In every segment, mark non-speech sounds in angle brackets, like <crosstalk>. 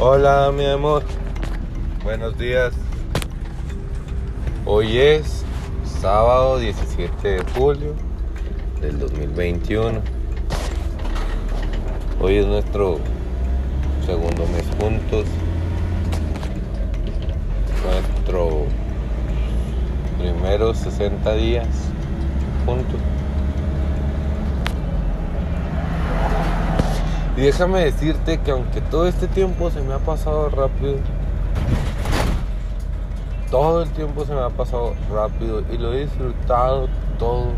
Hola, mi amor. Buenos días. Hoy es sábado 17 de julio del 2021. Hoy es nuestro segundo mes juntos. Nuestro primeros 60 días juntos. Y déjame decirte que aunque todo este tiempo se me ha pasado rápido, todo el tiempo se me ha pasado rápido y lo he disfrutado todo.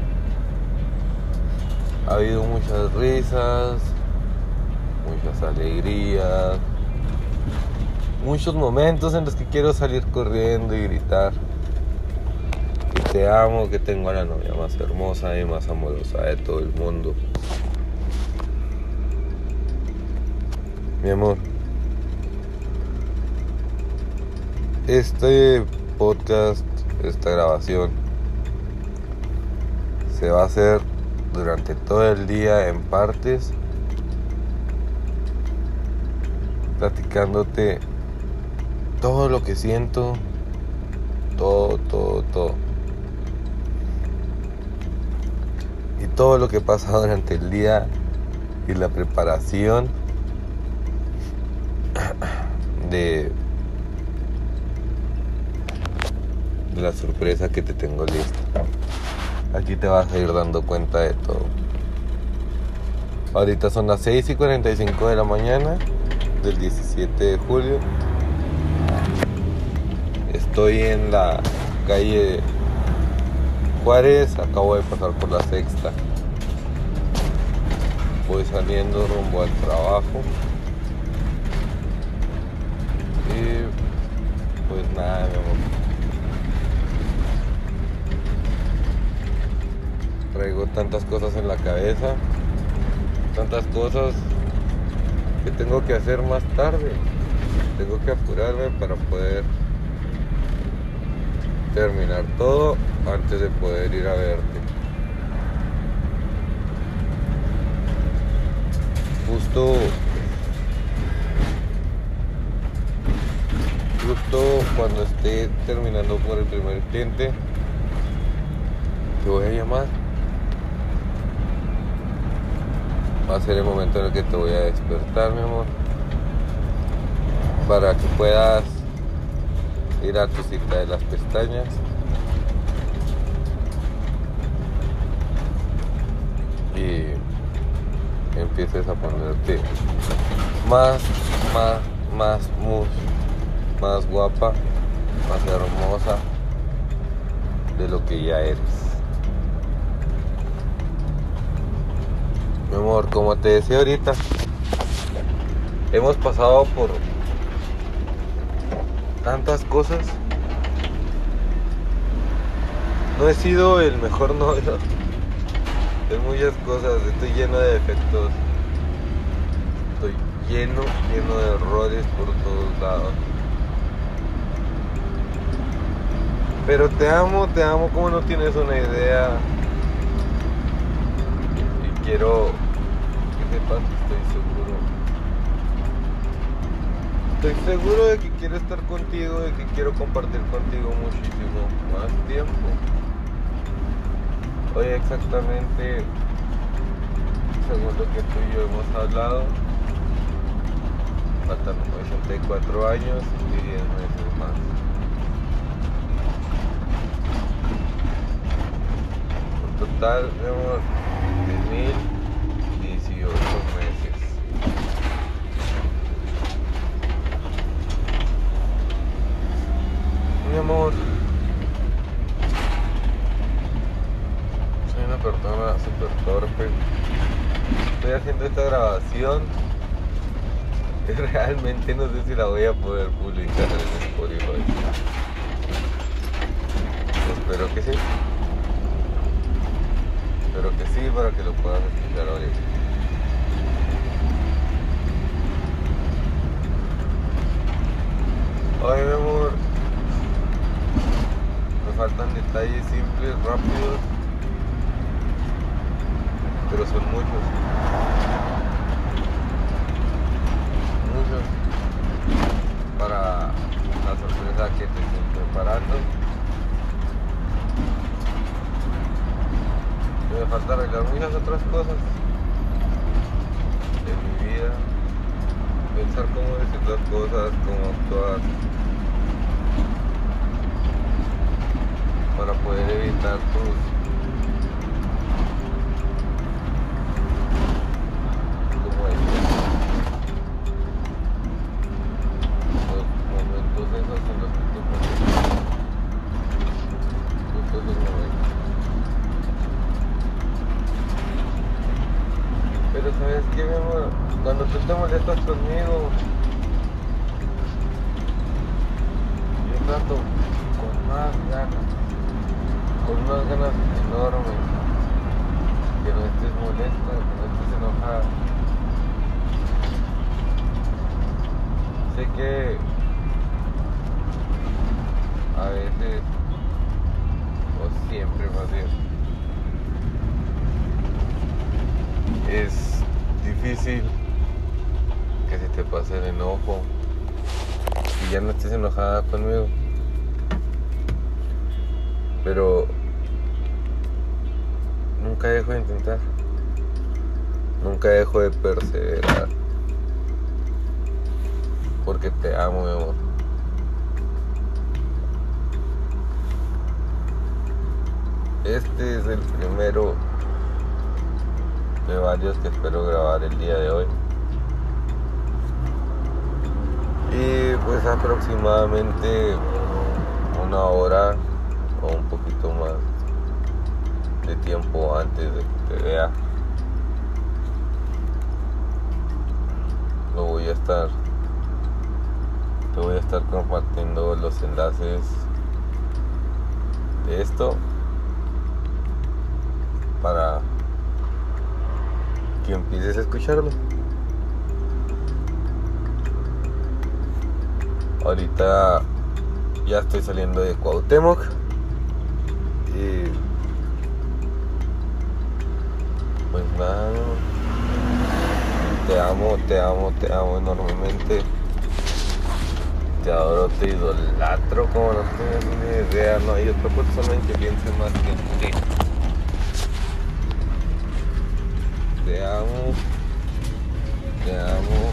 Ha habido muchas risas, muchas alegrías, muchos momentos en los que quiero salir corriendo y gritar. Que te amo, que tengo a la novia más hermosa y más amorosa de todo el mundo. Mi amor, este podcast, esta grabación, se va a hacer durante todo el día en partes, platicándote todo lo que siento, todo, todo, todo. Y todo lo que pasa durante el día y la preparación de, la sorpresa que te tengo lista. Aquí te vas a ir dando cuenta de todo. Ahorita son las 6 y 45 de la mañana del 17 de julio. Estoy en la calle Juárez, acabo de pasar por la sexta. Voy saliendo rumbo al trabajo. Y pues nada, mi amor. Traigo tantas cosas en la cabeza, tantas cosas que tengo que hacer más tarde. Tengo que apurarme para poder terminar todo antes de poder ir a verte. Justo cuando esté terminando por el primer cliente, te voy a llamar. Va a ser el momento en el que te voy a despertar, mi amor. Para que puedas ir a tu cita de las pestañas. Y empieces a ponerte más, más, más mus más guapa, más hermosa de lo que ya eres. Mi amor, como te decía ahorita, hemos pasado por tantas cosas. No he sido el mejor <laughs> novio de muchas cosas, estoy lleno de defectos. Estoy lleno, lleno de errores por todos lados. Pero te amo, te amo como no tienes una idea. Y quiero que sepas que estoy seguro. Estoy seguro de que quiero estar contigo, de que quiero compartir contigo muchísimo más tiempo. Hoy exactamente, según lo que tú y yo hemos hablado, faltan 84 años y 10 meses más. Total, de 1018 meses. Mi amor, soy una persona súper torpe. Estoy haciendo esta grabación <laughs> realmente no sé si la voy a poder publicar en Spotify. Espero que sí. Espero que sí, para que lo puedas escuchar ahorita. Ay, mi amor. Me faltan detalles simples, rápidos. Pero son. Muchos. Me falta arreglar muchas otras cosas de mi vida. Pensar cómo decir las cosas, cómo actuar. Para poder evitar tus como decir, los momentos esos en los que tú pones justo esos momentos. Pero sabes qué, mi amor, cuando tú te molestas conmigo, yo trato con más ganas, con unas ganas enormes, que no estés molesta, que no estés enojada. Sé que a veces, o siempre más bien, es difícil que se te pase el enojo y ya no estés enojada conmigo. Pero nunca dejo de intentar. Nunca dejo de perseverar. Porque te amo, mi amor. Este es el primero de varios que espero grabar el día de hoy. Y pues aproximadamente una hora o un poquito más de tiempo antes de que te vea. Lo voy a estar te voy a estar compartiendo los enlaces de esto para que empieces a escucharme. Ahorita ya estoy saliendo de Cuauhtémoc y pues nada, te amo, te amo, te amo enormemente. Te adoro, te idolatro como no tienes ni idea, no hay otra persona en que piense más que en. Te amo, te amo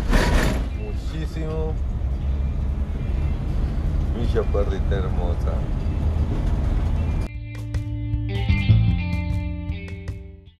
muchísimo, mi chaparrita hermosa.